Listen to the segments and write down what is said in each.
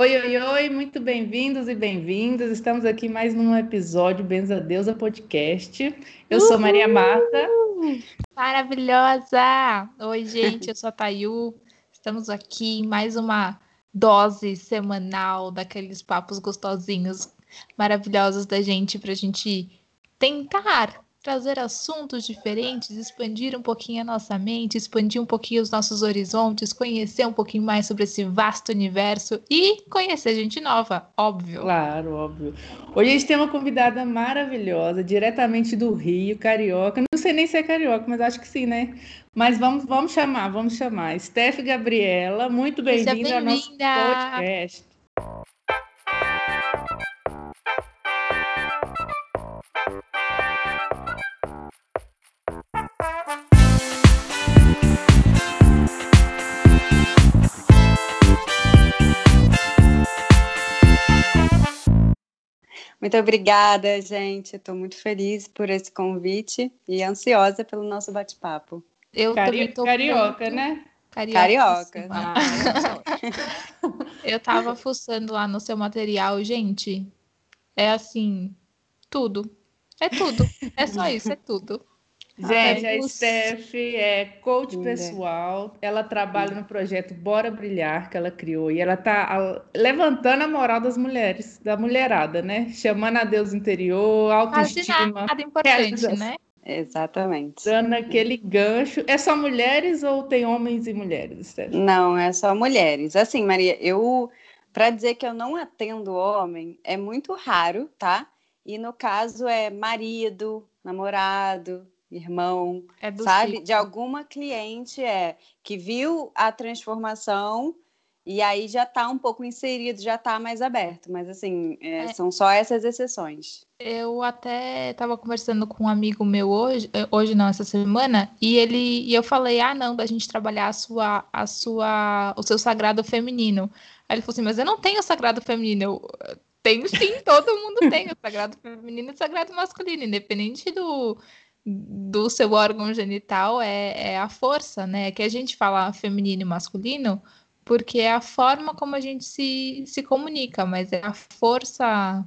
Oi, oi, oi, muito bem-vindos e bem-vindas. Estamos aqui mais num episódio Benza Deusa Podcast. Eu Uhul! sou Maria Marta. Maravilhosa! Oi, gente, eu sou a Tayu. Estamos aqui em mais uma dose semanal daqueles papos gostosinhos, maravilhosos da gente para a gente tentar trazer assuntos diferentes, expandir um pouquinho a nossa mente, expandir um pouquinho os nossos horizontes, conhecer um pouquinho mais sobre esse vasto universo e conhecer gente nova, óbvio. Claro, óbvio. Hoje a gente tem uma convidada maravilhosa, diretamente do Rio, carioca. Não sei nem se é carioca, mas acho que sim, né? Mas vamos, vamos chamar, vamos chamar. Steph Gabriela, muito bem-vinda bem ao nosso podcast. Muito obrigada, gente. Estou muito feliz por esse convite e ansiosa pelo nosso bate-papo. Eu Cari também tô carioca, muito... né? Carioca. carioca. Ah, eu estava fuçando lá no seu material, gente. É assim, tudo. É tudo. É só isso, é tudo. Gente, a Steph é coach pessoal. Ela trabalha no projeto Bora Brilhar, que ela criou. E ela está levantando a moral das mulheres, da mulherada, né? Chamando a Deus interior, autoestima. Nada importante, né? Exatamente. Dando aquele gancho. É só mulheres ou tem homens e mulheres, Steph? Não, é só mulheres. Assim, Maria, eu... Para dizer que eu não atendo homem, é muito raro, tá? E no caso é marido, namorado, irmão, é sabe? Ciclo. De alguma cliente é que viu a transformação e aí já está um pouco inserido, já está mais aberto. Mas assim, é, é. são só essas exceções. Eu até estava conversando com um amigo meu hoje, eh, hoje não, essa semana, e ele e eu falei, ah, não, da gente trabalhar a sua, a sua, o seu sagrado feminino. Aí ele falou assim, mas eu não tenho sagrado feminino. Eu, tenho sim, todo mundo tem o sagrado feminino e o sagrado masculino, independente do, do seu órgão genital é, é, a força, né? Que a gente fala feminino e masculino porque é a forma como a gente se, se comunica, mas é a força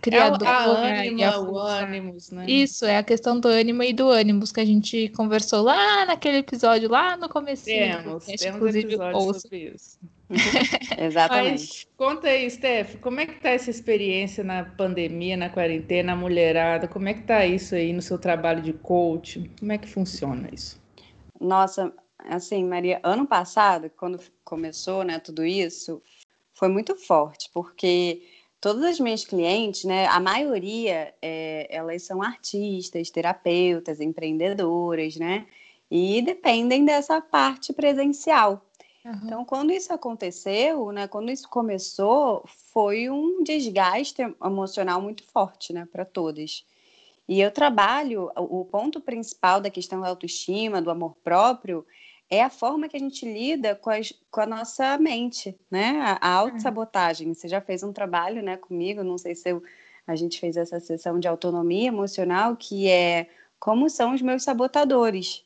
criadora. É o, a ânima, o ânimos, né? Isso, é a questão do ânimo e do ânimos que a gente conversou lá naquele episódio, lá no começo. Temos, temos inclusive, ouço. sobre isso. Exatamente. Mas conta aí, Steph, como é que tá essa experiência na pandemia, na quarentena, na mulherada? Como é que tá isso aí no seu trabalho de coach? Como é que funciona isso? Nossa, assim, Maria, ano passado, quando começou, né, tudo isso, foi muito forte, porque todas as minhas clientes, né, a maioria, é, elas são artistas, terapeutas, empreendedoras, né, e dependem dessa parte presencial. Uhum. Então, quando isso aconteceu, né, quando isso começou, foi um desgaste emocional muito forte, né, para todas. E eu trabalho, o ponto principal da questão da autoestima, do amor próprio, é a forma que a gente lida com, as, com a nossa mente, né? A, a autossabotagem. Você já fez um trabalho, né, comigo, não sei se eu, a gente fez essa sessão de autonomia emocional, que é como são os meus sabotadores,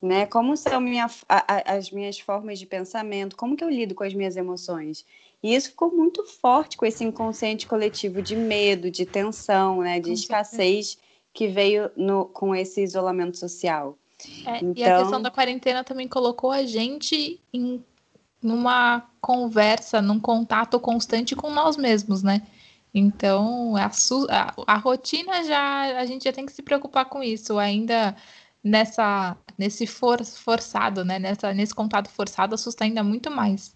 né? Como são minha, a, as minhas formas de pensamento, como que eu lido com as minhas emoções. E isso ficou muito forte com esse inconsciente coletivo de medo, de tensão, né? De escassez que veio no, com esse isolamento social. É, então... E a questão então da quarentena também colocou a gente em numa conversa, num contato constante com nós mesmos, né? Então, a, a, a, rotina já, a gente já tem que se preocupar com isso. Ainda nessa nesse for, forçado, né? Nessa, nesse contato forçado assusta ainda muito mais.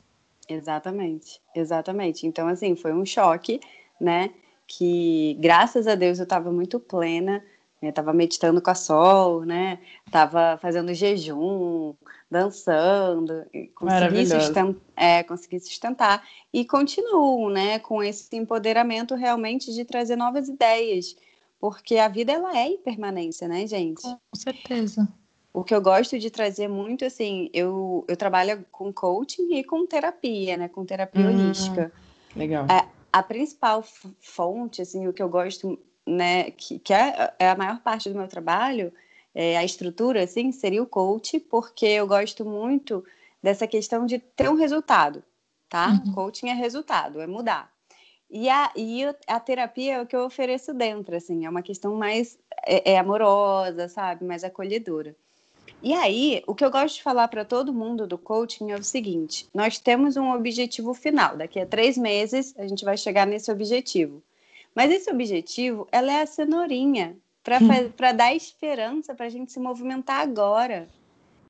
Exatamente, exatamente. Então, assim, foi um choque, né? Que graças a Deus eu estava muito plena, estava né? meditando com a Sol, né? Tava fazendo jejum, dançando, consegui, sustent... é, consegui sustentar e continuo, né? Com esse empoderamento realmente de trazer novas ideias porque a vida ela é impermanência, né, gente? Com certeza. O que eu gosto de trazer muito, assim, eu, eu trabalho com coaching e com terapia, né? Com terapia hum, holística. Legal. A, a, principal fonte, assim, o que eu gosto, né, que, que é, é a maior parte do meu trabalho, é, a estrutura, assim, seria o coach, porque eu gosto muito dessa questão de ter um resultado, tá? Uhum. Coaching é resultado, é mudar. E a, e a terapia é o que eu ofereço dentro, assim, é uma questão mais é, é amorosa, sabe? Mais acolhedora. E aí, o que eu gosto de falar para todo mundo do coaching é o seguinte: nós temos um objetivo final. Daqui a três meses a gente vai chegar nesse objetivo. Mas esse objetivo, ela é a cenourinha para hum. dar esperança para a gente se movimentar agora.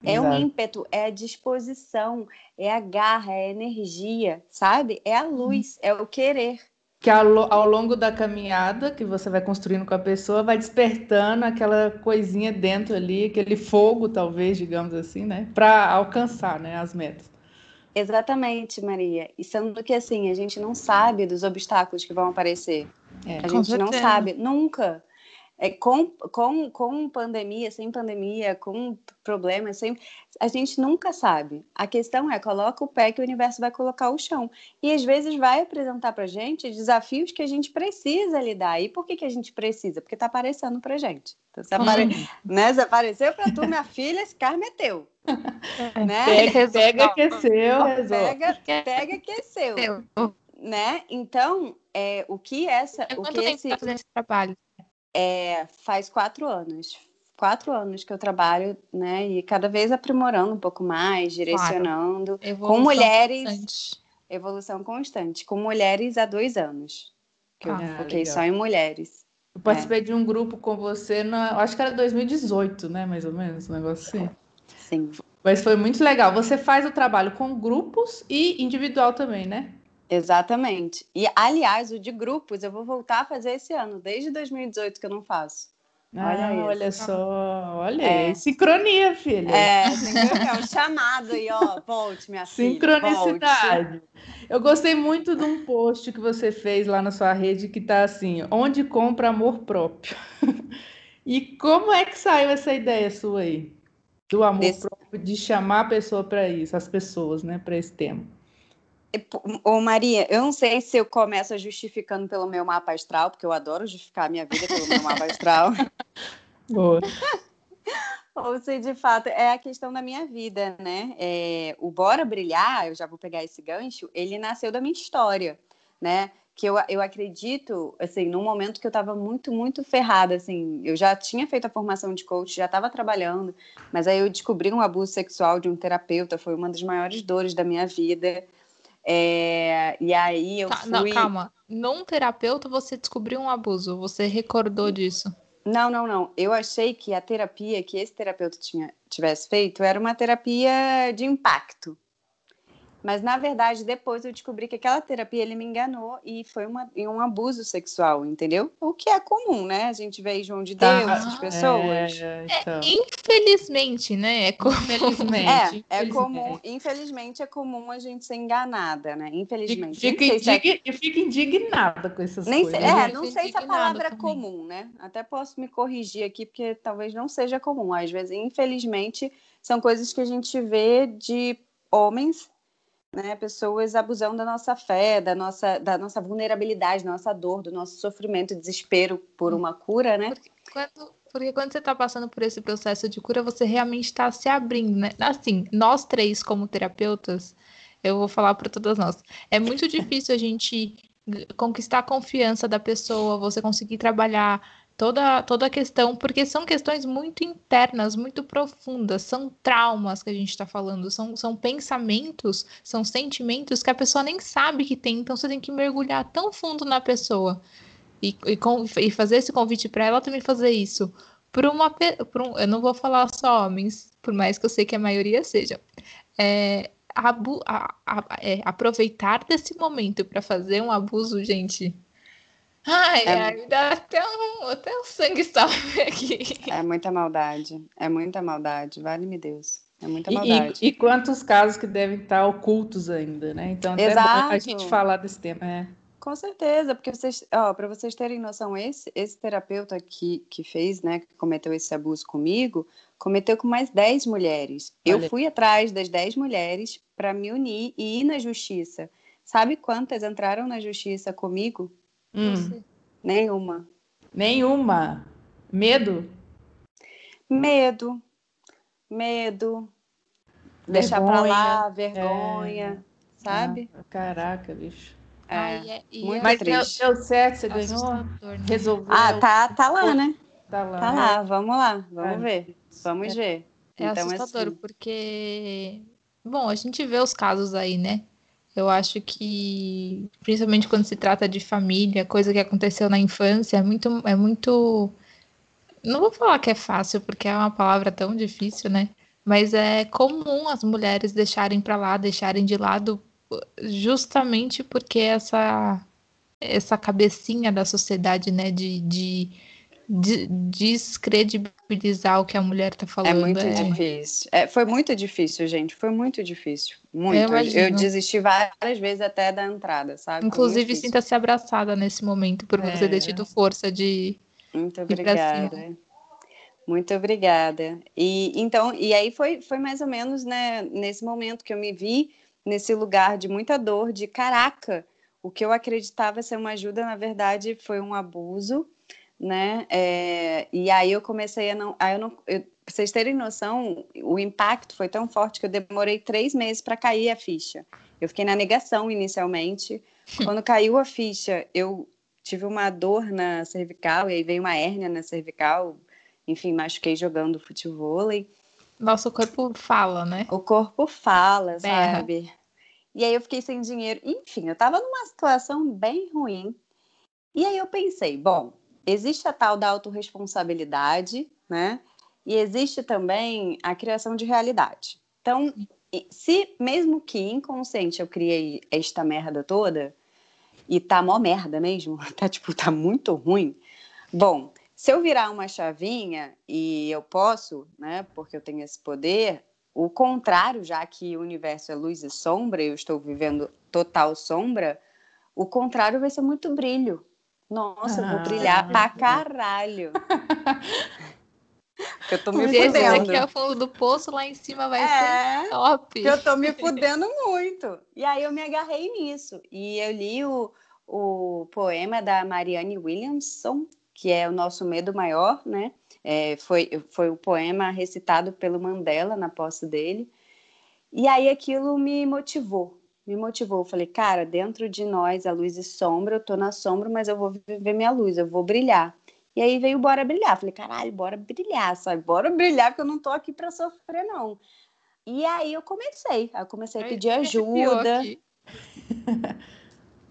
É o um ímpeto, é a disposição, é a garra, é a energia, sabe? É a luz, é o querer que ao, ao, longo da caminhada que você vai construindo com a pessoa, vai despertando aquela coisinha dentro ali, aquele fogo, talvez, digamos assim, né? Para alcançar né, as metas. Exatamente, Maria. E sendo que assim, a gente não sabe dos obstáculos que vão aparecer. É, a gente não sabe, nunca é, com, com, com pandemia, sem pandemia, com problemas, sem, a gente nunca sabe. A questão é, coloca o pé que o universo vai colocar o chão. E às vezes vai apresentar para gente desafios que a gente precisa lidar. E por que, que a gente precisa? Porque está aparecendo para gente. Então, se, apare... né? se apareceu para tu, minha filha, esse karma é teu. né? Pega, pega que é seu, Pega, pega que é seu. Né? Então, é, o que essa... É o que esse... fazendo esse trabalho? É, faz quatro anos. Quatro anos que eu trabalho, né? E cada vez aprimorando um pouco mais, direcionando. Claro. Com mulheres. Constante. Evolução constante. Com mulheres há dois anos. Que ah, eu foquei legal. só em mulheres. Eu participei é. de um grupo com você, na, acho que era 2018, né? Mais ou menos, um negócio assim. Sim. Mas foi muito legal. Você faz o trabalho com grupos e individual também, né? Exatamente. E, aliás, o de grupos eu vou voltar a fazer esse ano, desde 2018 que eu não faço. Olha, ah, olha só, olha é. aí, sincronia, filha. É, é um chamado aí, ó, volte, minha filha. Sincronicidade. Eu gostei muito de um post que você fez lá na sua rede que tá assim, onde compra amor próprio. e como é que saiu essa ideia sua aí? Do amor Desse... próprio, de chamar a pessoa para isso, as pessoas, né, para esse tema. Ô Maria, eu não sei se eu começo justificando pelo meu mapa astral, porque eu adoro justificar a minha vida pelo meu mapa astral. Boa. Ou se de fato é a questão da minha vida, né? É, o Bora Brilhar, eu já vou pegar esse gancho, ele nasceu da minha história, né? que eu, eu acredito, assim, num momento que eu estava muito, muito ferrada, assim, eu já tinha feito a formação de coach, já estava trabalhando, mas aí eu descobri um abuso sexual de um terapeuta, foi uma das maiores dores da minha vida, é, e aí eu tá, fui... Não, calma. Num terapeuta você descobriu um abuso, você recordou disso? Não, não, não. Eu achei que a terapia que esse terapeuta tinha, tivesse feito era uma terapia de impacto. Mas, na verdade, depois eu descobri que aquela terapia ele me enganou e foi uma, um abuso sexual, entendeu? O que é comum, né? A gente vê João de tá. Deus, as pessoas. É, então. é, infelizmente, né? É comum. Infelizmente. É, é comum. Infelizmente, é comum a gente ser enganada, né? Infelizmente. Fica, indig... é... fica indignada com essas Nem coisas. Sei, é, não sei se a palavra é comum, né? Até posso me corrigir aqui, porque talvez não seja comum. Às vezes, infelizmente, são coisas que a gente vê de homens né, pessoas abusando da nossa fé, da nossa, da nossa vulnerabilidade, da nossa dor, do nosso sofrimento e desespero por uma cura, né? Porque quando, porque quando você está passando por esse processo de cura, você realmente está se abrindo, né? Assim, nós três como terapeutas, eu vou falar para todas nós, é muito difícil a gente conquistar a confiança da pessoa, você conseguir trabalhar toda, toda a questão, porque são questões muito internas, muito profundas, são traumas que a gente está falando, são, são pensamentos, são sentimentos que a pessoa nem sabe que tem, então você tem que mergulhar tão fundo na pessoa e, e, e fazer esse convite para ela também fazer isso. Por uma, por um, eu não vou falar só homens, por mais que eu sei que a maioria seja. É, abu, a, a, é, aproveitar desse momento para fazer um abuso, gente, Ai, é... ai, dá até um, até um sangue salve aqui. É muita maldade. É muita maldade. Vale-me Deus. É muita maldade. E, e, quantos casos que devem estar ocultos ainda, né? Então, até Exato. a gente falar desse tema. É. Com certeza, porque vocês, para vocês terem noção, esse, esse terapeuta que, que fez, né, que cometeu esse abuso comigo, cometeu com mais 10 mulheres. Olha. Eu fui atrás das 10 mulheres para me unir e ir na justiça. Sabe quantas entraram na justiça comigo? Hum. Nenhuma. Nenhuma. Medo? Medo. Medo. Vergonha. Deixar para lá, vergonha. É. sabe? Ah, caraca, bicho. É, Ai, é- e muito é Mas triste. deu, deu certo, você ganhou? né? Resolveu? Ah, tá, tá lá, né? Tá lá. Tá lá, vamos lá, vamos É. ver. Vamos ver. É então, assustador, assim, porque. Bom, a gente vê os casos aí, né? Eu acho que, principalmente quando se trata de família, coisa que aconteceu na infância, é muito, é muito. Não vou falar que é fácil, porque é uma palavra tão difícil, né? Mas é comum as mulheres deixarem pra lá, deixarem de lado, justamente porque essa essa cabecinha da sociedade, né, de, de descredibilizar o que a mulher tá É falando. muito difícil. É, foi muito difícil, gente. Foi muito difícil. Muito. Eu Eu, desisti várias vezes até da entrada, sabe? Inclusive, sinta-se abraçada nesse momento por você É. ter tido força de. Muito obrigada. Muito obrigada. E então, e aí foi, foi mais ou menos, né, nesse momento que eu me vi nesse lugar de muita dor, de caraca, o que eu acreditava ser uma ajuda, na verdade, foi um abuso, né? É, e aí eu comecei a não, aí eu não, eu, pra vocês terem noção, o impacto foi tão forte que eu demorei três meses para cair a ficha. Eu fiquei na negação inicialmente. Quando caiu a ficha, eu tive uma dor na cervical e aí veio uma hérnia na cervical. Enfim, machuquei jogando futevôlei. Nosso corpo fala, né? O corpo fala, Berra. sabe? E aí eu fiquei sem dinheiro. Enfim, eu tava numa situação bem ruim. E aí eu pensei, bom, existe a tal da autorresponsabilidade, né? E existe também a criação de realidade. Então, se mesmo que inconsciente eu criei esta merda toda, e tá mó merda mesmo, tá tipo, tá muito ruim. Bom, se eu virar uma chavinha e eu posso, né, porque eu tenho esse poder, o contrário, já que o universo é luz e sombra, eu estou vivendo total sombra, o contrário vai ser muito brilho. Nossa, eu Ah. vou brilhar pra caralho. Porque eu tô me Esse fudendo. daqui é o fundo do poço, lá em cima vai É. ser top. Eu tô me fudendo muito. E aí eu me agarrei nisso. E eu li o, o poema da Marianne Williamson, que é O Nosso Medo Maior, né? É, foi, foi o poema recitado pelo Mandela na posse dele. E aí aquilo me motivou. Me motivou. Eu falei, cara, dentro de nós a luz e sombra, eu tô na sombra, mas eu vou viver minha luz, eu vou brilhar. E aí veio Bora Brilhar. Falei, caralho, bora brilhar, sabe? Bora brilhar, porque eu não tô aqui pra sofrer, não. E aí eu comecei. Eu comecei a pedir ajuda.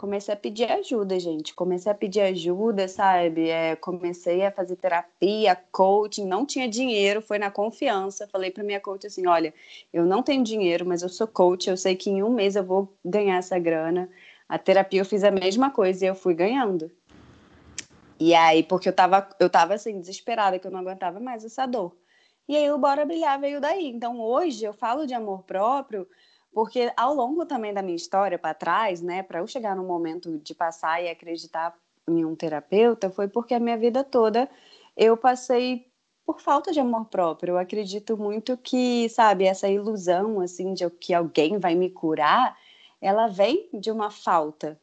Comecei a pedir ajuda, gente. Comecei a pedir ajuda, sabe? É, comecei a fazer terapia, coaching. Não tinha dinheiro, foi na confiança. Falei pra minha coach assim: olha, eu não tenho dinheiro, mas eu sou coach. Eu sei que em um mês eu vou ganhar essa grana. A terapia eu fiz a mesma coisa e eu fui ganhando. E aí, porque eu tava, eu tava assim, desesperada, que eu não aguentava mais essa dor. E aí o Bora Brilhar veio daí. Então hoje eu falo de amor próprio porque ao longo também da minha história para trás, né, para eu chegar no momento de passar e acreditar em um terapeuta, foi porque a minha vida toda eu passei por falta de amor próprio. Eu acredito muito que, sabe, essa ilusão assim de que alguém vai me curar, ela vem de uma falta,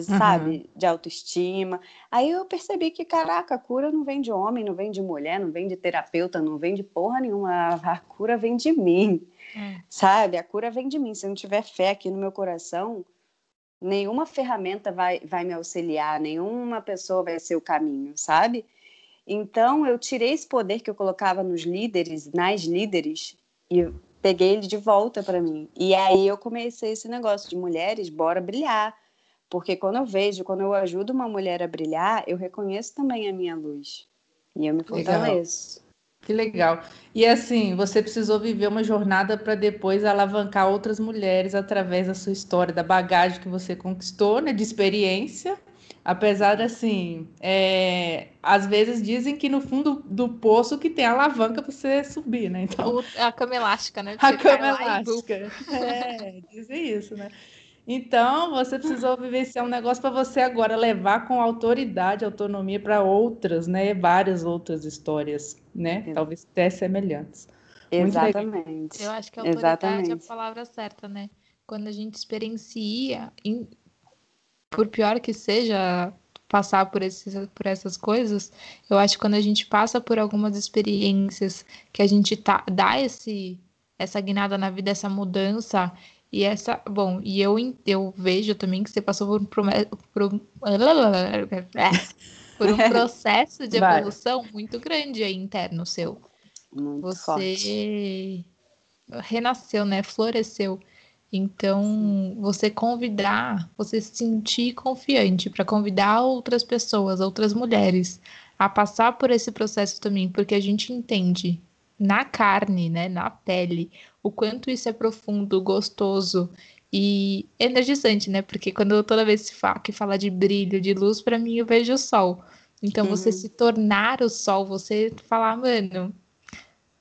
sabe, de autoestima. Aí eu percebi que, caraca, a cura não vem de homem, não vem de mulher, não vem de terapeuta, não vem de porra nenhuma. A cura vem de mim. É. Sabe? A cura vem de mim. Se eu não tiver fé aqui no meu coração, nenhuma ferramenta vai, vai me auxiliar, nenhuma pessoa vai ser o caminho, sabe? Então, eu tirei esse poder que eu colocava nos líderes, nas líderes, e peguei ele de volta para mim. E aí eu comecei esse negócio de mulheres, bora brilhar. Porque quando eu vejo, quando eu ajudo uma mulher a brilhar, eu reconheço também a minha luz. E eu me Legal. fortaleço. Que legal. E assim, você precisou viver uma jornada para depois alavancar outras mulheres através da sua história, da bagagem que você conquistou, né, de experiência. Apesar de, assim, é, às vezes dizem que no fundo do poço que tem alavanca para você subir, né? Então, O- A cama elástica, né? a Você cai cama elástica. É, dizem isso, né? Então, você precisou vivenciar um negócio para você agora levar com autoridade, autonomia para outras, né? Várias outras histórias, né? Sim. Talvez até semelhantes. Exatamente. Eu acho que a autoridade é a Exatamente. palavra certa, né? Quando a gente experiencia, em- por pior que seja passar por, esses, por essas coisas, eu acho que quando a gente passa por algumas experiências que a gente tá, dá esse, essa guinada na vida, essa mudança, E essa, bom, e eu, eu vejo também que você passou por, por, por, por um processo de evolução Vai. muito grande aí interno seu. Muito você forte. renasceu, né? Floresceu. Então, você convidar, você se sentir confiante para convidar outras pessoas, outras mulheres, a passar por esse processo também, porque a gente entende na carne, né, na pele, o quanto isso é profundo, gostoso e energizante, né? Porque quando toda vez que fala de brilho, de luz, para mim eu vejo o sol. Então, uhum. você se tornar o sol, você falar, mano,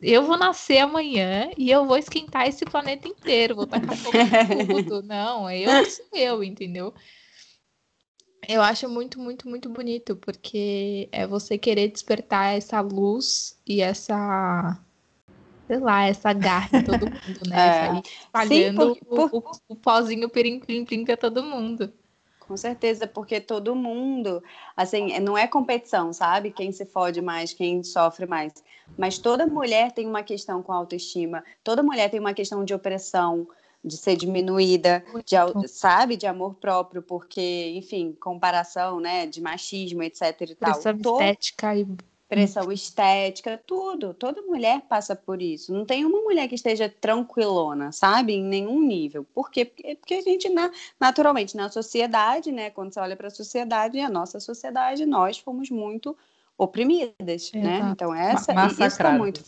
eu vou nascer amanhã e eu vou esquentar esse planeta inteiro, vou tacar fogo em tudo. Não, eu sou eu, entendeu? Eu acho muito, muito, muito bonito, porque é você querer despertar essa luz e essa, sei lá, essa garra em todo mundo, né? É. espalhando Sim, por, por... O, o, o, pozinho pirim-plim-plim pra todo mundo. Com certeza, porque todo mundo, assim, não é competição, sabe? Quem se fode mais, quem sofre mais. Mas toda mulher tem uma questão com autoestima, toda mulher tem uma questão de opressão, de ser diminuída, de, sabe, de amor próprio, porque, enfim, comparação, né, de machismo, etc e tal. Pressão estética e pressão estética, tudo. Toda mulher passa por isso. Não tem uma mulher que esteja tranquilona, sabe? Em nenhum nível. Por quê? Porque, porque a gente, na, naturalmente, na sociedade, né? Quando você olha para a sociedade, a nossa sociedade, nós fomos muito oprimidas, né? Exato. né? Então essa isso está muito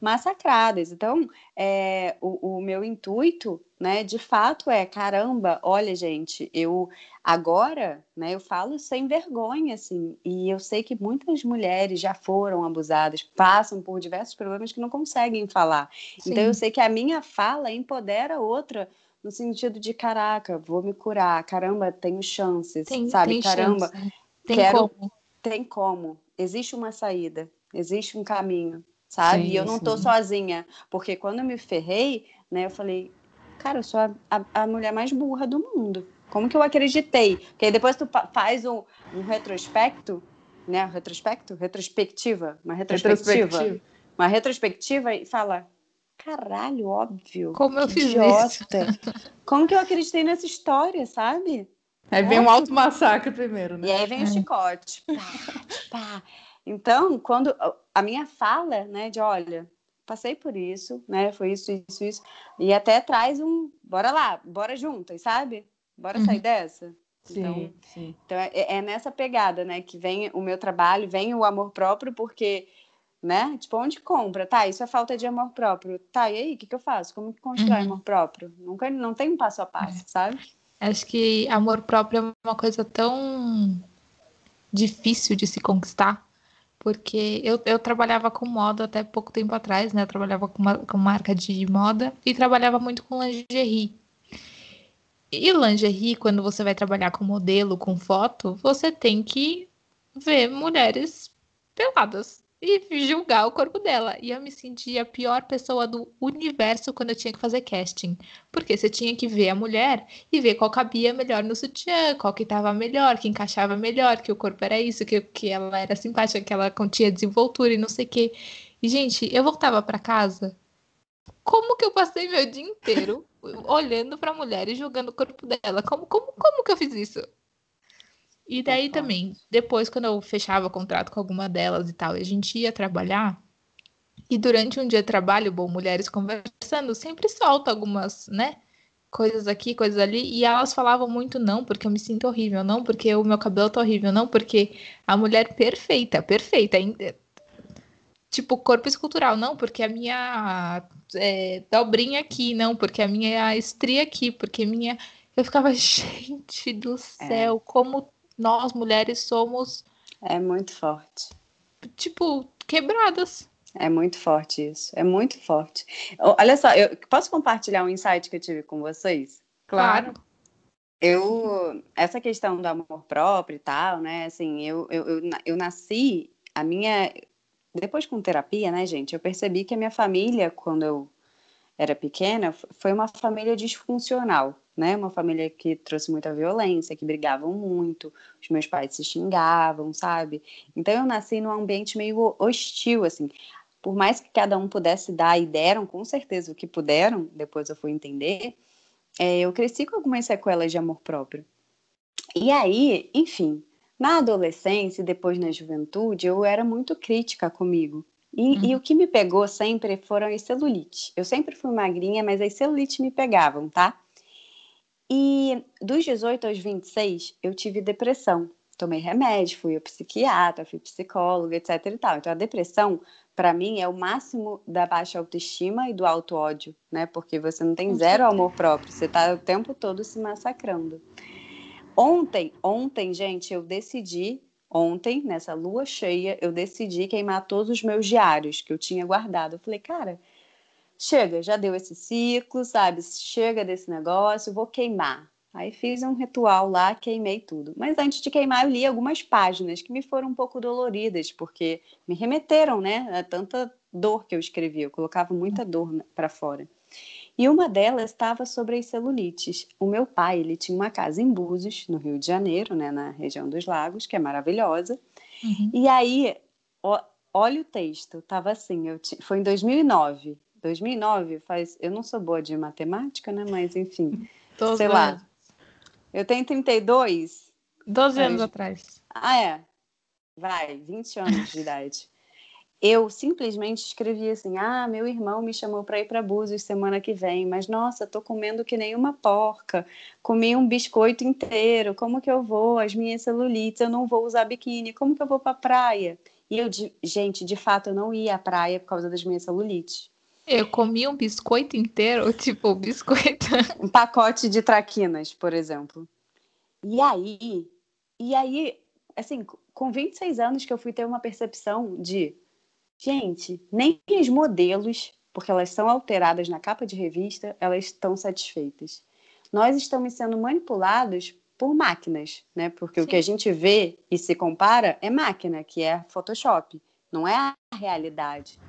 massacradas. Então é, o, o, meu intuito, né? De fato é caramba, olha gente, eu agora, né? Eu falo sem vergonha, assim, e eu sei que muitas mulheres já foram abusadas, passam por diversos problemas que não conseguem falar. Sim. Então eu sei que a minha fala empodera outra no sentido de caraca, vou me curar, caramba, tenho chances, tem, sabe? Tem caramba, chance. tem quero, como. Tem como existe uma saída, existe um caminho, sabe? Sim, e eu não tô sozinha, porque quando eu me ferrei, né, eu falei, cara, eu sou a, a, a, mulher mais burra do mundo. Como que eu acreditei? Porque aí depois tu faz um, um retrospecto, né? Retrospecto? Retrospectiva. Uma retrospectiva. retrospectiva. Uma retrospectiva e fala, caralho, óbvio. Como eu fiz isso? Como que eu acreditei nessa história, sabe? Aí vem um alto massacre primeiro, né? E aí vem o é. chicote. Pá, pá. Então, quando a minha fala, né, de olha, passei por isso, né, foi isso, isso, isso, e até traz um, bora lá, bora juntas, sabe? Bora uhum. sair dessa. Sim, então, sim. então é, é, nessa pegada, né, que vem o meu trabalho, vem o amor próprio, porque, né, tipo, onde compra? Tá, isso é falta de amor próprio. Tá, e aí, o que, que eu faço? Como que constrói uhum. amor próprio? Nunca, não tem um passo a passo, é. sabe? Acho que amor próprio é uma coisa tão difícil de se conquistar, porque eu, eu trabalhava com moda até pouco tempo atrás, né? Eu trabalhava com, uma, com marca de moda e trabalhava muito com lingerie. E lingerie, quando você vai trabalhar com modelo, com foto, você tem que ver mulheres peladas e julgar o corpo dela. E eu me senti a pior pessoa do universo quando eu tinha que fazer casting. Porque você tinha que ver a mulher e ver qual cabia melhor no sutiã, qual que tava melhor, que encaixava melhor, que o corpo era isso, que, que ela era simpática, que ela continha desenvoltura e não sei o quê. E, gente, eu voltava para casa. Como que eu passei meu dia inteiro olhando pra mulher e julgando o corpo dela? Como, como, como que eu fiz isso? E daí também, depois, quando eu fechava contrato com alguma delas e tal, e a gente ia trabalhar, e durante um dia de trabalho, bom, mulheres conversando, sempre solta algumas, né? Coisas aqui, coisas ali, e elas falavam muito não, porque eu me sinto horrível, não, porque o meu cabelo tá horrível, não, porque a mulher perfeita, perfeita, tipo, corpo escultural, não, porque a minha é, dobrinha aqui, não, porque a minha estria aqui, porque minha. Eu ficava, gente do é. céu, é. como nós mulheres somos. É muito forte. Tipo, quebradas. É muito forte isso. É muito forte. Olha só, eu posso compartilhar um insight que eu tive com vocês? Claro. Eu, essa questão do amor próprio e tal, né? Assim, eu, eu, eu, eu nasci, a minha. Depois com terapia, né, gente? Eu percebi que a minha família, quando eu era pequena, foi uma família disfuncional né? Uma família que trouxe muita violência, que brigavam muito, os meus pais se xingavam, sabe? Então eu nasci num ambiente meio hostil, assim. Por mais que cada um pudesse dar e deram, com certeza o que puderam, depois eu fui entender, é, eu cresci com algumas sequelas de amor próprio. E aí, enfim, na adolescência e depois na juventude, eu era muito crítica comigo. E, uhum. e, o que me pegou sempre foram as celulites. Eu sempre fui magrinha, mas as celulites me pegavam, tá? E dos 18 aos 26, eu tive depressão. Tomei remédio, fui ao psiquiatra, fui psicóloga, etc e tal. Então, a depressão, para mim, é o máximo da baixa autoestima e do auto-ódio, né? Porque você não tem zero amor próprio, você tá o tempo todo se massacrando. Ontem, ontem, gente, eu decidi, ontem, nessa lua cheia, eu decidi queimar todos os meus diários que eu tinha guardado. Eu falei, cara, chega, já deu esse ciclo, sabe? Chega desse negócio, vou queimar. Aí fiz um ritual lá, queimei tudo. Mas antes de queimar, eu li algumas páginas que me foram um pouco doloridas, porque me remeteram, né, a tanta dor que eu escrevi. Eu colocava muita dor para fora. E uma delas estava sobre as celulites. O meu pai, ele tinha uma casa em Búzios, no Rio de Janeiro, né, na região dos Lagos, que é maravilhosa. Uhum. E aí, ó, olha o texto, estava assim, eu t... foi em 2009. 2009 faz, eu não sou boa de matemática, né, mas enfim, Tô sei lá. Eu tenho 32. 12 anos atrás. Ah, é. Vai, 20 anos de idade eu simplesmente escrevi assim: ah, meu irmão me chamou para ir para Búzios semana que vem, mas nossa, tô comendo que nem uma porca, comi um biscoito inteiro, como que eu vou? As minhas celulites, eu não vou usar biquíni, como que eu vou para a praia? E eu, gente, de fato, eu não ia à praia por causa das minhas celulites. Eu comi um biscoito inteiro, tipo, biscoito. Um pacote de traquinas, por exemplo. E aí, e aí, assim, com 26 anos que eu fui ter uma percepção de Gente, nem os modelos, porque elas são alteradas na capa de revista, elas estão satisfeitas. Nós estamos sendo manipulados por máquinas, né? Porque Sim. o que a gente vê e se compara é máquina, que é Photoshop, não é a realidade.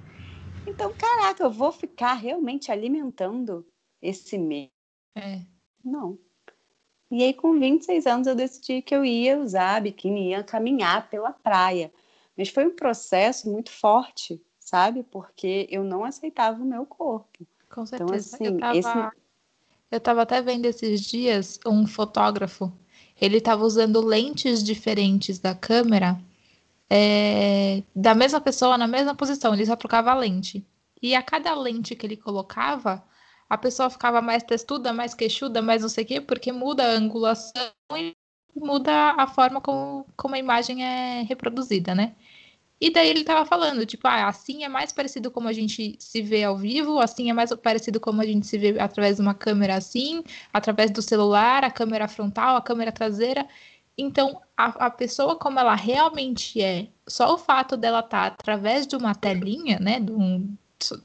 Então, caraca, eu vou ficar realmente alimentando esse medo? É. Não. E aí, com 26 anos, eu decidi que eu ia usar biquíni, ia caminhar pela praia. Mas foi um processo muito forte, sabe? Porque eu não aceitava o meu corpo. Com então, certeza. Então, assim, eu, tava, esse... eu tava até vendo esses dias um fotógrafo. Ele estava usando lentes diferentes da câmera é, da mesma pessoa na mesma posição. Ele só trocava a lente. E a cada lente que ele colocava, a pessoa ficava mais testuda, mais queixuda, mais não sei o quê, porque muda a angulação e muda a forma como, como a imagem é reproduzida, né? E daí ele tava falando, tipo, ah, assim é mais parecido como a gente se vê ao vivo, assim é mais parecido como a gente se vê através de uma câmera assim, através do celular, a câmera frontal, a câmera traseira. Então, a, a pessoa como ela realmente é, só o fato dela estar tá através de uma telinha, né, de um,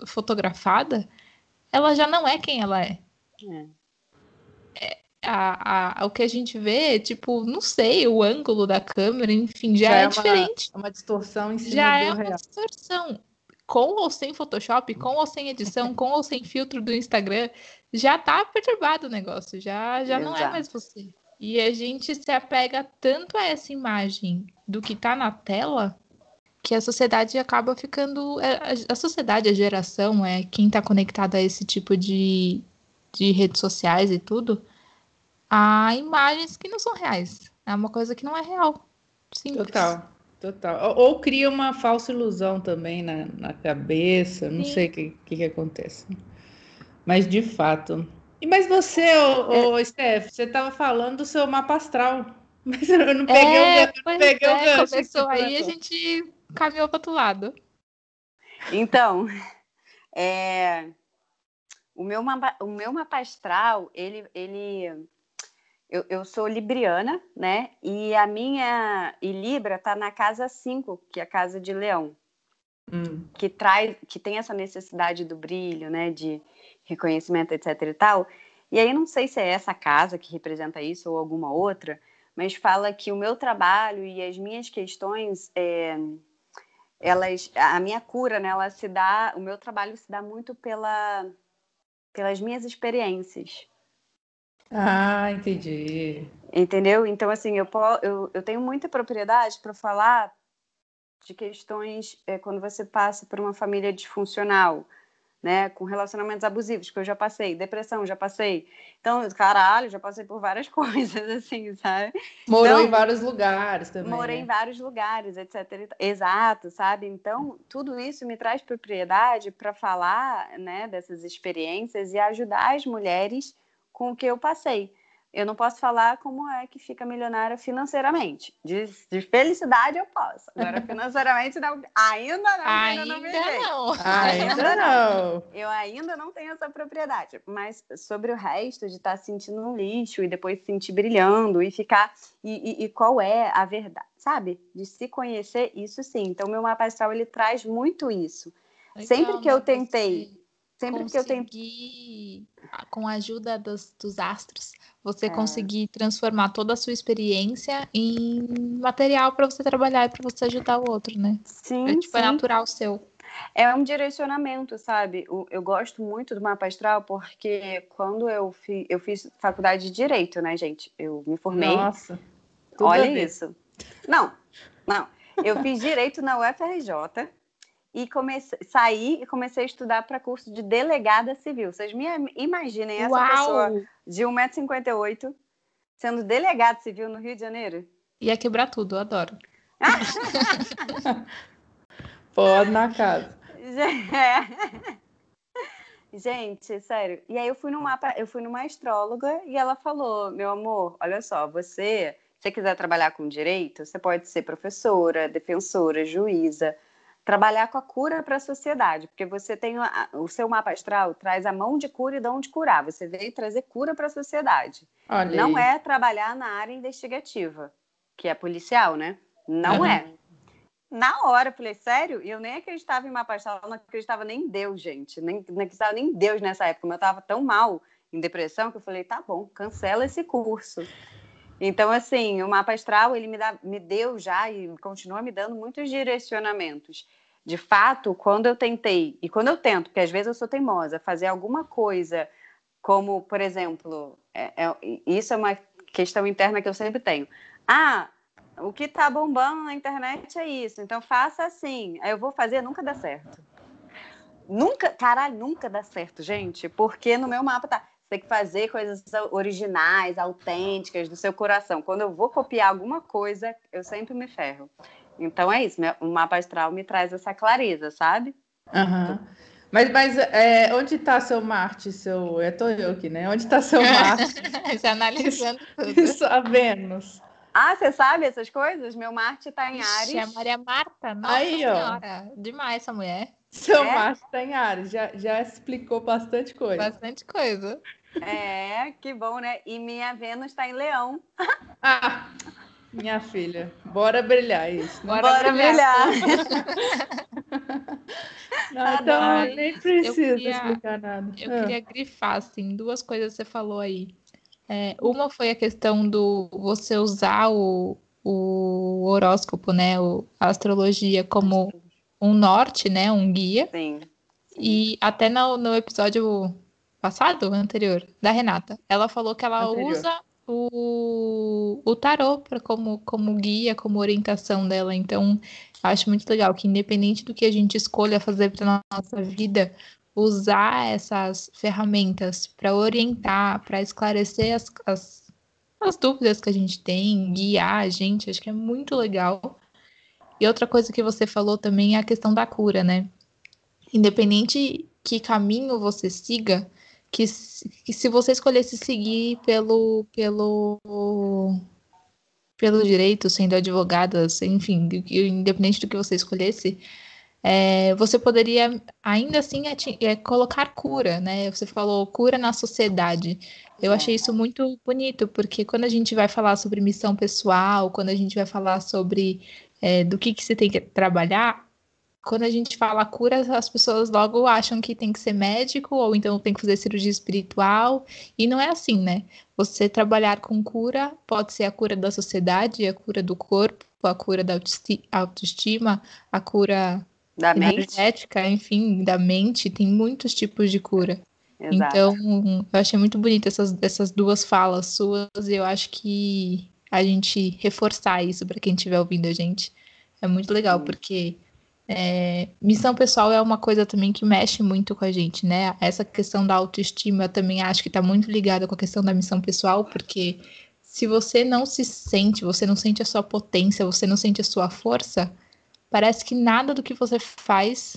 fotografada, ela já não é quem ela é. é. A, a, o que a gente vê, tipo, não sei, o ângulo da câmera, enfim, já, já é, é uma, diferente. É uma distorção em cima já é uma real. distorção. Com ou sem Photoshop, com ou sem edição, com ou sem filtro do Instagram, já tá perturbado o negócio, já, já não é mais você. E a gente se apega tanto a essa imagem do que tá na tela que a sociedade acaba ficando. É, a sociedade, a geração, é quem tá conectado a esse tipo de, de redes sociais e tudo, a imagens que não são reais. É uma coisa que não é real. Simples. Total, total. Ou, ou cria uma falsa ilusão também na, na cabeça, não Sim. sei o que, que, que, acontece. Mas de fato. E mas você, ô, ô, é. Steph, você estava falando do seu mapa astral. Mas eu não peguei é, o, não peguei é, o gancho. Começou aí a gente caminhou para outro lado. Então, é, o, meu mapa, o meu mapa astral, ele, ele eu, eu sou libriana, né? E a minha. E Libra tá na casa 5, que é a casa de Leão. Hum. Que traz, que tem essa necessidade do brilho, né? De reconhecimento, etc e tal. E aí não sei se é essa casa que representa isso ou alguma outra, mas fala que o meu trabalho e as minhas questões, é, elas, a minha cura, né, ela se dá, o meu trabalho se dá muito pela, pelas minhas experiências. Ah, entendi. Entendeu? Então, assim, eu, eu, eu tenho muita propriedade para falar de questões é, quando você passa por uma família disfuncional, né? Com relacionamentos abusivos, que eu já passei, depressão, já passei. Então, caralho, já passei por várias coisas, assim, sabe? Morou então, em vários lugares também. Morei né? em vários lugares, etc. Exato, sabe? Então, tudo isso me traz propriedade para falar, né, dessas experiências e ajudar as mulheres com o que eu passei. Eu não posso falar como é que fica milionária financeiramente. De, de felicidade eu posso. Agora, financeiramente, não, ainda não. Ainda não. não. Ainda não. Eu ainda não tenho essa propriedade. Mas sobre o resto, de estar tá sentindo um lixo e depois se sentir brilhando e ficar. E, e, e, qual é a verdade, sabe? De se conhecer, isso sim. Então, meu mapa astral ele traz muito isso. Legal, Sempre que eu tentei. Sempre que eu tentei. Com a ajuda dos, dos astros você é. conseguir transformar toda a sua experiência em material para você trabalhar e para você ajudar o outro, né? Sim. É, tipo, é sim. é natural seu. É um direcionamento, sabe? Eu gosto muito do mapa astral porque quando eu, fi, eu fiz faculdade de Direito, né, gente? Eu me formei. Nossa. Olha isso. Não, não. Eu fiz Direito na UFRJ e comecei, saí e comecei a estudar para curso de delegada civil. Vocês me imaginem essa Uau! pessoa de 1,58m sendo delegada civil no Rio de Janeiro? Ia quebrar tudo, eu adoro. Pode na casa. É. Gente, sério. E aí eu fui numa, eu fui numa astróloga e ela falou: meu amor, olha só, você, se você quiser trabalhar com direito, você pode ser professora, defensora, juíza trabalhar com a cura para a sociedade, porque você tem a, o seu mapa astral traz a mão de cura e dom de curar. Você veio trazer cura para a sociedade. Não é trabalhar na área investigativa, que é policial, né? Não uhum. é. Na hora, eu falei, sério? E eu nem acreditava em mapa astral, não acreditava nem em Deus, gente. Nem, não acreditava nem em Deus nessa época, mas eu estava tão mal em depressão que eu falei, tá bom, cancela esse curso. Então, assim, o mapa astral, ele me, dá, me deu já e continua me dando muitos direcionamentos. De fato, quando eu tentei, e quando eu tento, porque às vezes eu sou teimosa, fazer alguma coisa, como, por exemplo, é, é, isso é uma questão interna que eu sempre tenho. Ah, o que tá bombando na internet é isso, então faça assim. Aí eu vou fazer, nunca dá certo. Nunca, caralho, nunca dá certo, gente, porque no meu mapa tá tem que fazer coisas originais, autênticas, do seu coração. Quando eu vou copiar alguma coisa, eu sempre me ferro. Então é isso, o mapa astral me traz essa clareza, sabe? Uhum. Mas, mas é, onde está seu Marte, seu. É aqui, né? Onde está seu Marte? Você analisando tudo. Isso, a Vênus. Ah, você sabe essas coisas? Meu Marte está em Ares. Ixi, a Maria Marta, nossa Aí, senhora. Ó. Demais essa mulher. Seu é? Marte está em Ares, já, já explicou bastante coisa. Bastante coisa. É, que bom, né? E minha Vênus está em Leão. Ah, minha filha, bora brilhar isso. Bora, bora brilhar. Não, então, nem precisa queria, explicar nada. Eu ah. queria grifar, assim, duas coisas que você falou aí. É, uma foi a questão do você usar o, o horóscopo, né, o, a astrologia como um norte, né, um guia. Sim. E até no, no episódio passado, anterior, da Renata, ela falou que ela anterior. usa o, o tarô pra, como, como guia, como orientação dela. Então, acho muito legal que, independente do que a gente escolha fazer para nossa vida, usar essas ferramentas para orientar, para esclarecer as, as, as dúvidas que a gente tem, guiar a gente, acho que é muito legal. E outra coisa que você falou também é a questão da cura, né? Independente que caminho você siga, que, que se você escolhesse seguir pelo, pelo, pelo direito, sendo advogada, enfim, independente do que você escolhesse, é, você poderia ainda assim é, colocar cura, né? Você falou cura na sociedade. Eu achei isso muito bonito, porque quando a gente vai falar sobre missão pessoal, quando a gente vai falar sobre é, do que, que você tem que trabalhar, quando a gente fala cura, as pessoas logo acham que tem que ser médico ou então tem que fazer cirurgia espiritual. E não é assim, né? Você trabalhar com cura pode ser a cura da sociedade, a cura do corpo, a cura da autoestima, a cura da energética, mente. enfim, da mente. Tem muitos tipos de cura. Exato. Então, eu achei muito bonito essas, essas duas falas suas e eu acho que a gente reforçar isso para quem estiver ouvindo a gente é muito legal, Sim. porque É, missão pessoal é uma coisa também que mexe muito com a gente, né? Essa questão da autoestima eu também acho que está muito ligada com a questão da missão pessoal, porque se você não se sente, você não sente a sua potência, você não sente a sua força, parece que nada do que você faz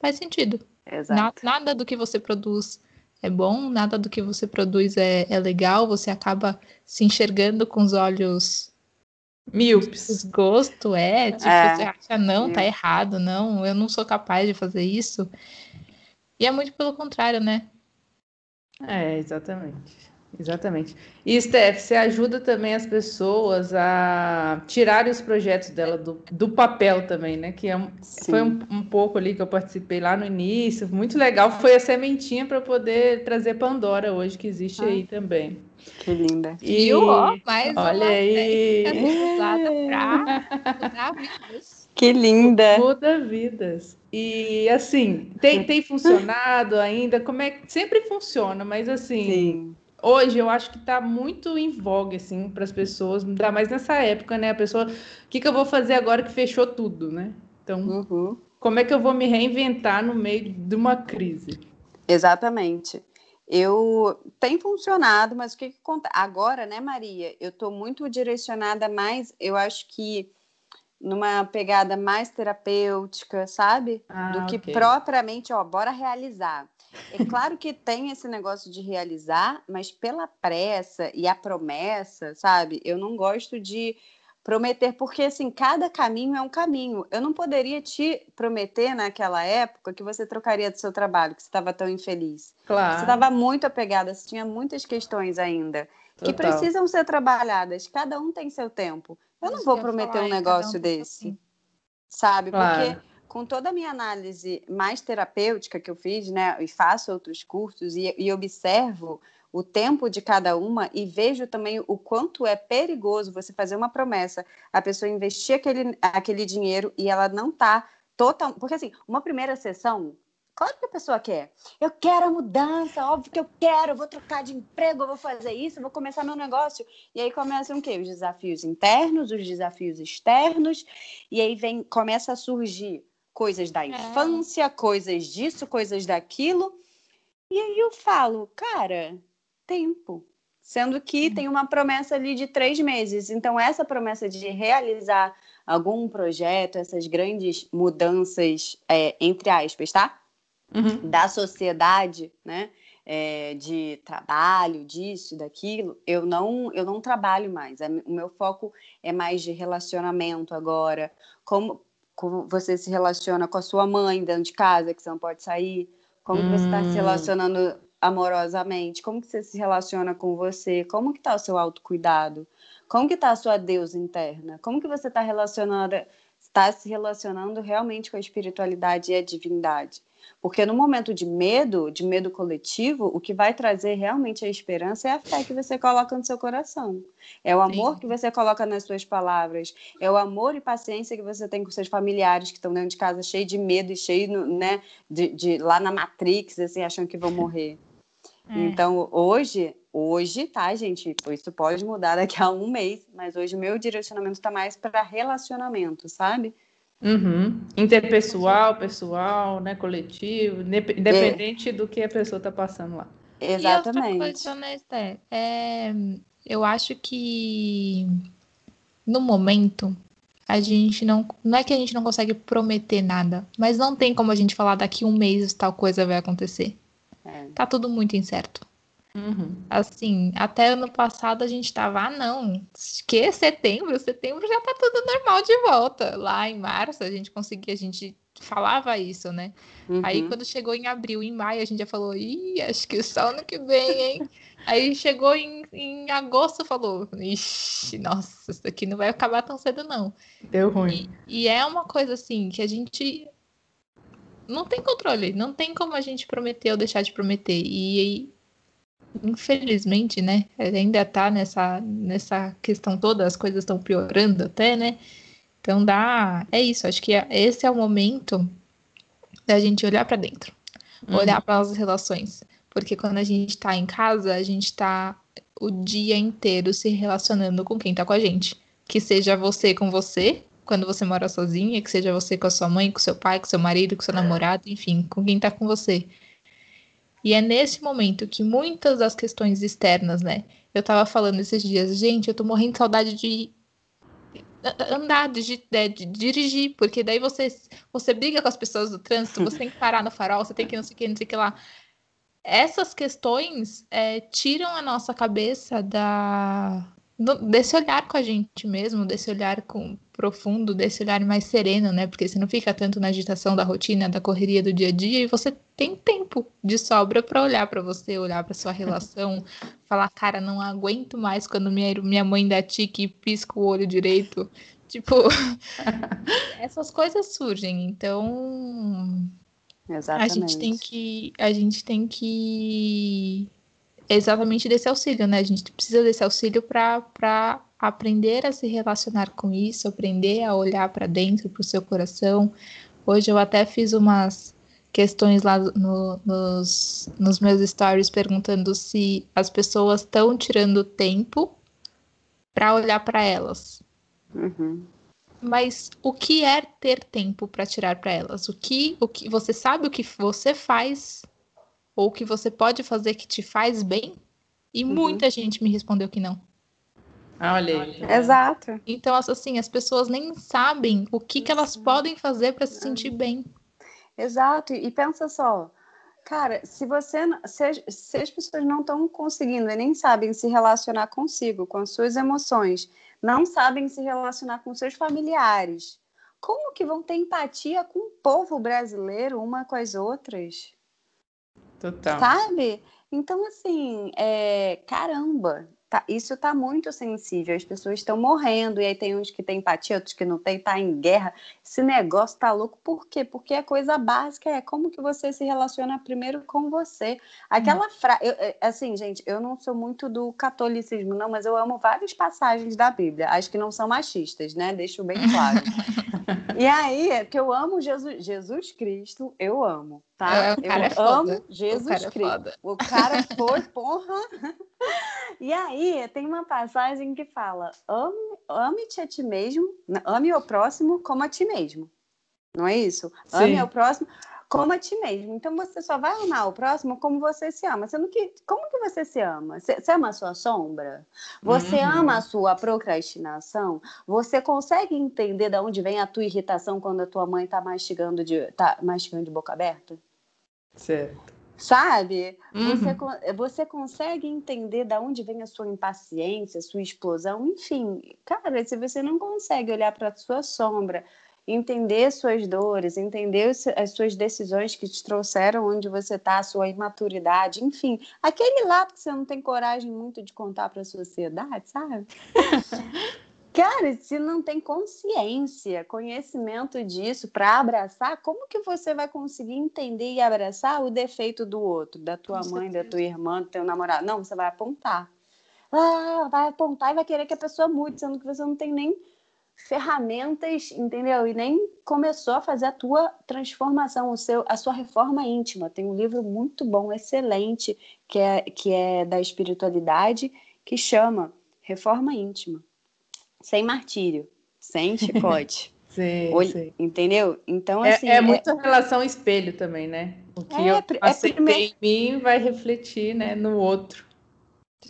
faz sentido. Na, nada do que você produz é bom, nada do que você produz é, é legal, você acaba se enxergando com os olhos Míopes. Desgosto, é. Tipo, é. você acha, não, tá errado, não, eu não sou capaz de fazer isso. E é muito pelo contrário, né? É, exatamente. Exatamente. E, Steph, você ajuda também as pessoas a tirarem os projetos dela do, do papel também, né? Que é um, foi um, um, pouco ali que eu participei lá no início. Muito legal. Foi a sementinha para poder trazer Pandora hoje, que existe ah. aí também. Que linda. E, e ó, mais olha aí. Que linda. Muda vidas. E assim, tem, tem funcionado ainda? Como é sempre funciona, mas assim, Sim. Hoje eu acho que está muito em voga assim para as pessoas, ainda mais nessa época, né? A pessoa, o que, que eu vou fazer agora que fechou tudo, né? Então, uhum. como é que eu vou me reinventar no meio de uma crise? Exatamente. Eu tem funcionado, mas o que, que agora, né, Maria? Eu estou muito direcionada mais, eu acho que numa pegada mais terapêutica, sabe? Ah, Do que okay. propriamente, ó, bora realizar. É claro que tem esse negócio de realizar, mas pela pressa e a promessa, sabe? Eu não gosto de prometer, porque assim, cada caminho é um caminho. Eu não poderia te prometer naquela época que você trocaria do seu trabalho, que você estava tão infeliz. Claro. Você estava muito apegada, você tinha muitas questões ainda Total. que precisam ser trabalhadas. Cada um tem seu tempo. Eu não vou prometer um negócio um desse. Assim. Sabe? Claro. Porque com toda a minha análise mais terapêutica que eu fiz, né, e faço outros cursos e, e observo o tempo de cada uma e vejo também o quanto é perigoso você fazer uma promessa, a pessoa investir aquele, aquele dinheiro e ela não tá total. Porque assim, uma primeira sessão, claro que a pessoa quer. Eu quero a mudança, óbvio que eu quero, eu vou trocar de emprego, eu vou fazer isso, eu vou começar meu negócio. E aí começam o quê? Os desafios internos, os desafios externos, e aí vem, começa a surgir coisas da é. infância, é. coisas disso, coisas daquilo. E aí eu falo, cara, tempo. Sendo que tem uma promessa ali de três meses. Então, essa promessa de realizar algum projeto, essas grandes mudanças, é, entre aspas, tá? Uhum. Da sociedade, né? É, de trabalho, disso, daquilo, eu não, eu não trabalho mais. O meu foco é mais de relacionamento agora. Como, como você se relaciona com a sua mãe dentro de casa, que você não pode sair. Como hum. você está se relacionando amorosamente? Como que você se relaciona com você? Como que está o seu autocuidado? Como que está a sua deusa interna? Como que você está relacionando, está se relacionando realmente com a espiritualidade e a divindade? Porque no momento de medo, de medo coletivo, o que vai trazer realmente a esperança é a fé que você coloca no seu coração. É o amor Sim. que você coloca nas suas palavras. É o amor e paciência que você tem com seus familiares que estão dentro de casa cheio de medo e cheio, né, de, de lá na Matrix, assim, achando que vão morrer. É. Então, hoje, hoje, tá, gente? Isso pode mudar daqui a um mês, mas hoje meu direcionamento está mais para relacionamento, sabe? Uhum. Interpessoal, pessoal, né, coletivo, independente é. do que a pessoa está passando lá. Exatamente. E outra coisa, né, Esther? É, eu acho que no momento a gente não. Não é que a gente não consegue prometer nada, mas não tem como a gente falar daqui um mês tal coisa vai acontecer. É. Tá tudo muito incerto. Uhum. Assim, até ano passado a gente tava, ah, não, que setembro? Setembro já tá tudo normal de volta. Lá em março a gente conseguia, a gente falava isso, né? Uhum. Aí quando chegou em abril, em maio, a gente já falou, ih, acho que só ano que vem, hein? Aí chegou em, em agosto, falou, ixi, nossa, isso daqui não vai acabar tão cedo, não. Deu ruim. E, e é uma coisa assim que a gente não tem controle, não tem como a gente prometer ou deixar de prometer. E, infelizmente, né, ainda tá nessa, nessa questão toda, as coisas estão piorando até, né? Então dá, é isso, acho que esse é o momento da gente olhar para dentro, uhum. olhar para as relações, porque quando a gente está em casa, a gente está o dia inteiro se relacionando com quem está com a gente, que seja você com você, quando você mora sozinha, que seja você com a sua mãe, com seu pai, com seu marido, com seu namorado, enfim, com quem tá com você. E é nesse momento que muitas das questões externas, né? Eu tava falando esses dias, gente, eu tô morrendo de saudade de andar, de, de, de, dirigir, porque daí você, você briga com as pessoas do trânsito, você tem que parar no farol, você tem que não sei o que, não sei o que lá. Essas questões é, tiram a nossa cabeça da, desse olhar com a gente mesmo, desse olhar com, profundo, desse olhar mais sereno, né? Porque você não fica tanto na agitação da rotina, da correria do dia a dia, e você tem tempo de sobra para olhar para você, olhar para sua relação, falar, cara, não aguento mais quando minha, minha mãe dá tique e pisca o olho direito. Tipo, essas coisas surgem, então Exatamente. a gente tem que a gente tem que exatamente desse auxílio, né? A gente precisa desse auxílio para aprender a se relacionar com isso, aprender a olhar para dentro, para o seu coração. Hoje eu até fiz umas questões lá no, nos, nos meus stories perguntando se as pessoas estão tirando tempo para olhar para elas. Uhum. Mas o que é ter tempo para tirar para elas? O que, o que você sabe o que você faz ou que você pode fazer que te faz bem? E uhum. muita gente me respondeu que não. Ah, olha aí. Exato. Então, assim, as pessoas nem sabem o que, que elas podem fazer para se sentir bem. Exato. E pensa só, cara, se você se, se as pessoas não estão conseguindo e nem sabem se relacionar consigo, com as suas emoções, não sabem se relacionar com seus familiares, como que vão ter empatia com o povo brasileiro uma com as outras? Total. Sabe? Então, assim, é, caramba, tá, isso tá muito sensível. As pessoas estão morrendo, e aí tem uns que têm empatia, outros que não têm, tá em guerra. Esse negócio tá louco. Por quê? Porque a coisa básica é como que você se relaciona primeiro com você. Aquela hum. frase. É, assim, gente, eu não sou muito do catolicismo, não, mas eu amo várias passagens da Bíblia. Acho que não são machistas, né? Deixo bem claro. e aí, é que eu amo Jesus, Jesus Cristo, eu amo tá? É, eu é amo Jesus o é Cristo. É o cara foi, porra. E aí, tem uma passagem que fala: ame, ame-te a ti mesmo, ame o próximo como a ti mesmo. Não é isso? Sim. Ame o próximo como a ti mesmo. Então você só vai amar o próximo como você se ama. Sendo que, como que você se ama? Você, você ama a sua sombra? Você uhum. ama a sua procrastinação? Você consegue entender de onde vem a tua irritação quando a tua mãe está mastigando de, tá mastigando de boca aberta? Certo. Sabe? Uhum. Você, você consegue entender de onde vem a sua impaciência, a sua explosão, enfim. Cara, se você não consegue olhar para a sua sombra, entender suas dores, entender as suas decisões que te trouxeram onde você está, a sua imaturidade, enfim, aquele lado que você não tem coragem muito de contar para a sociedade, sabe? Cara, se não tem consciência, conhecimento disso para abraçar, como que você vai conseguir entender e abraçar o defeito do outro, da tua Com mãe, certeza. da tua irmã, do teu namorado? Não, você vai apontar. Ah, vai apontar e vai querer que a pessoa mude, sendo que você não tem nem ferramentas, entendeu? E nem começou a fazer a tua transformação, o seu, a sua reforma íntima. Tem um livro muito bom, excelente, que é, que é da espiritualidade, que chama Reforma Íntima sem martírio, sem chicote. Sim, sim. Entendeu? Então, é, assim. É, é muito relação espelho também, né? O que é, eu aceitei é primeiro... em mim vai refletir né, no outro.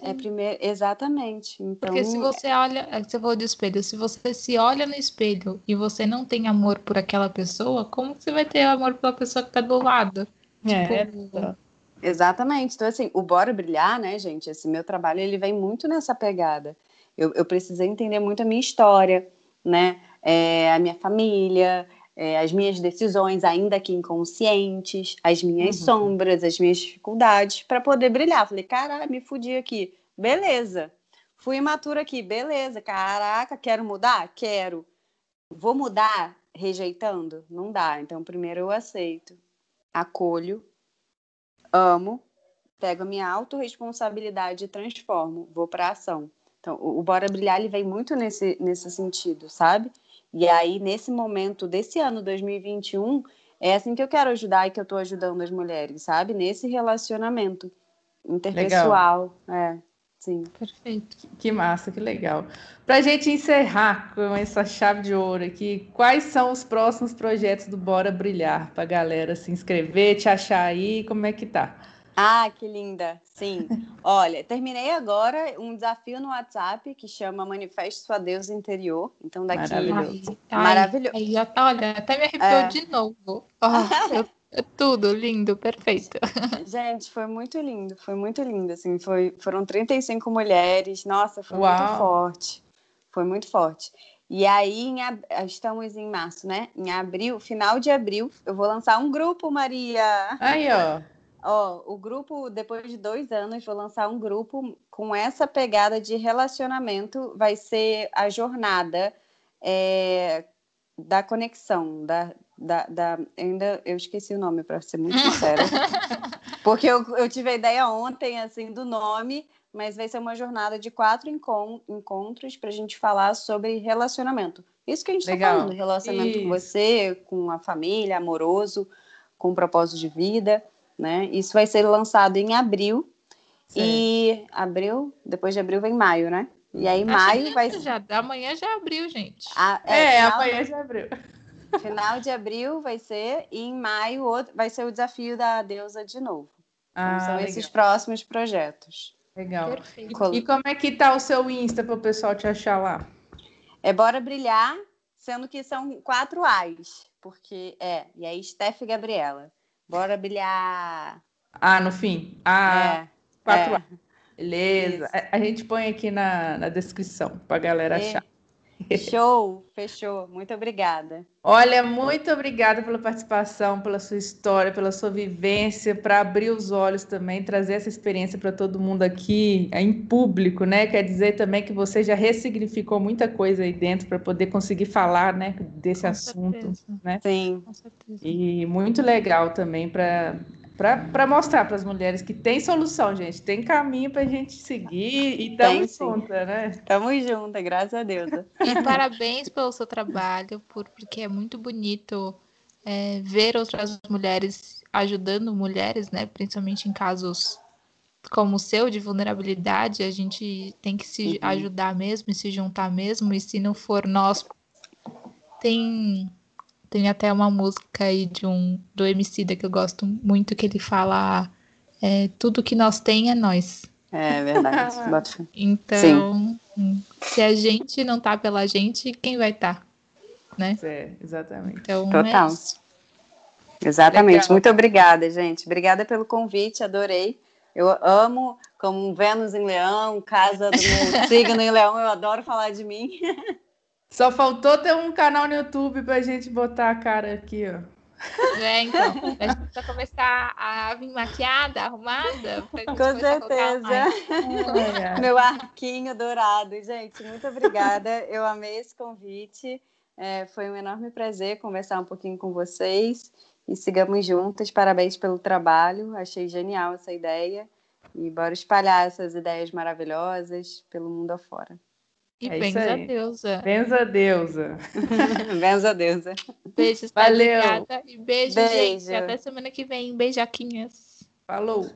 É primeiro, exatamente. Então, Porque se você olha, é você falou de espelho, se você se olha no espelho e você não tem amor por aquela pessoa, como você vai ter amor pela pessoa que está do lado? É, tipo, Exatamente. Então, assim, o Bora Brilhar, né, gente? Esse meu trabalho, ele vem muito nessa pegada. Eu, eu precisei entender muito a minha história, né? É, a minha família, é, as minhas decisões, ainda que inconscientes, as minhas uhum. sombras, as minhas dificuldades, para poder brilhar. Falei, caralho, me fudi aqui. Beleza. Fui imatura aqui, beleza. Caraca, quero mudar? Quero. Vou mudar rejeitando? Não dá. Então, primeiro eu aceito, acolho, amo, pego a minha autorresponsabilidade e transformo, vou para ação. Então, o Bora Brilhar ele vem muito nesse, nesse sentido, sabe? E aí, nesse momento desse ano 2021, é assim que eu quero ajudar e que eu estou ajudando as mulheres, sabe? Nesse relacionamento interpessoal. É. Sim. Perfeito. Que massa, que legal. Para a gente encerrar com essa chave de ouro aqui, quais são os próximos projetos do Bora Brilhar para a galera se inscrever, te achar aí, como é que tá? Ah, que linda! Sim. Olha, terminei agora um desafio no WhatsApp que chama Manifeste Sua Deus Interior. Então, daqui. Maravilhoso. Ai, Maravilhoso. ai, já tá- olha, até me arrepiou É. de novo. Oh, eu- é tudo lindo, perfeito. Gente, foi muito lindo, foi muito lindo, assim, foi, foram 35 mulheres, nossa, foi Uau. muito forte, foi muito forte. E aí, em ab- estamos em março, né? Em abril, final de abril, eu vou lançar um grupo, Maria. Aí, ó. Ó, o grupo, depois de dois anos, vou lançar um grupo com essa pegada de relacionamento, vai ser a jornada é, da conexão, da, da, da- ainda eu esqueci o nome, para ser muito sincera. Porque eu, eu tive a ideia ontem, assim, do nome, mas vai ser uma jornada de quatro encon- encontros para a gente falar sobre relacionamento. Isso que a gente está falando, relacionamento com Isso. você, com a família, amoroso, com propósito de vida, né? Isso vai ser lançado em abril. Certo. E abril, depois de abril vem maio, né? E aí Acho maio vai já, amanhã já abriu, gente. a- É, final, amanhã já abriu. final de abril vai ser e em maio outro- vai ser o desafio da deusa de novo. Então, Ah, são legal. esses próximos projetos. legal. Perfeito. Col- E como é que tá o seu Insta para o pessoal te achar lá? É Bora Brilhar, sendo que são quatro A's, porque é, e aí Steph e Gabriela. Bora brilhar. Ah, no fim. Ah, é, quatro é. A. Beleza. A, a gente põe aqui na, na descrição para a galera E- achar. Show, fechou. Muito obrigada. Olha, muito obrigada pela participação, pela sua história, pela sua vivência, para abrir os olhos também, trazer essa experiência para todo mundo aqui é, em público, né? Quer dizer também que você já ressignificou muita coisa aí dentro para poder conseguir falar, né, desse Com assunto, certeza, né? Sim, Com certeza. E muito legal também para para mostrar para as mulheres que tem solução, gente, tem caminho para a gente seguir e estamos juntas, né? tamo juntas, graças a Deus. E parabéns pelo seu trabalho, por, porque é muito bonito é, ver outras mulheres ajudando mulheres, né? Principalmente em casos como o seu, de vulnerabilidade. A gente tem que se Uhum. ajudar mesmo e se juntar mesmo. E se não for nós, tem, tem até uma música aí de um do Emicida que eu gosto muito, que ele fala é, tudo que nós tem é nós. É verdade. Bota fé. Então, hum, se a gente não tá pela gente, quem vai estar? né? É, exatamente. Então, Total. é isso. Exatamente. Legal. Muito obrigada, gente. Obrigada pelo convite, adorei. Eu amo, como Vênus em Leão, casa do signo em Leão, eu adoro falar de mim. Só faltou ter um canal no YouTube pra gente botar a cara aqui, ó. É, então. A gente precisa começar a vir maquiada, arrumada. Com certeza. Meu arquinho dourado. Gente, muito obrigada. Eu amei esse convite. É, foi um enorme prazer conversar um pouquinho com vocês. E sigamos juntas. Parabéns pelo trabalho. Achei genial essa ideia. E bora espalhar essas ideias maravilhosas pelo mundo afora. E É isso a deusa. Benza deusa. Benza a deusa. Beijos, Valeu. Obrigada. E beijo, Beijo. gente. Até semana que vem. Beijaquinhas. Falou.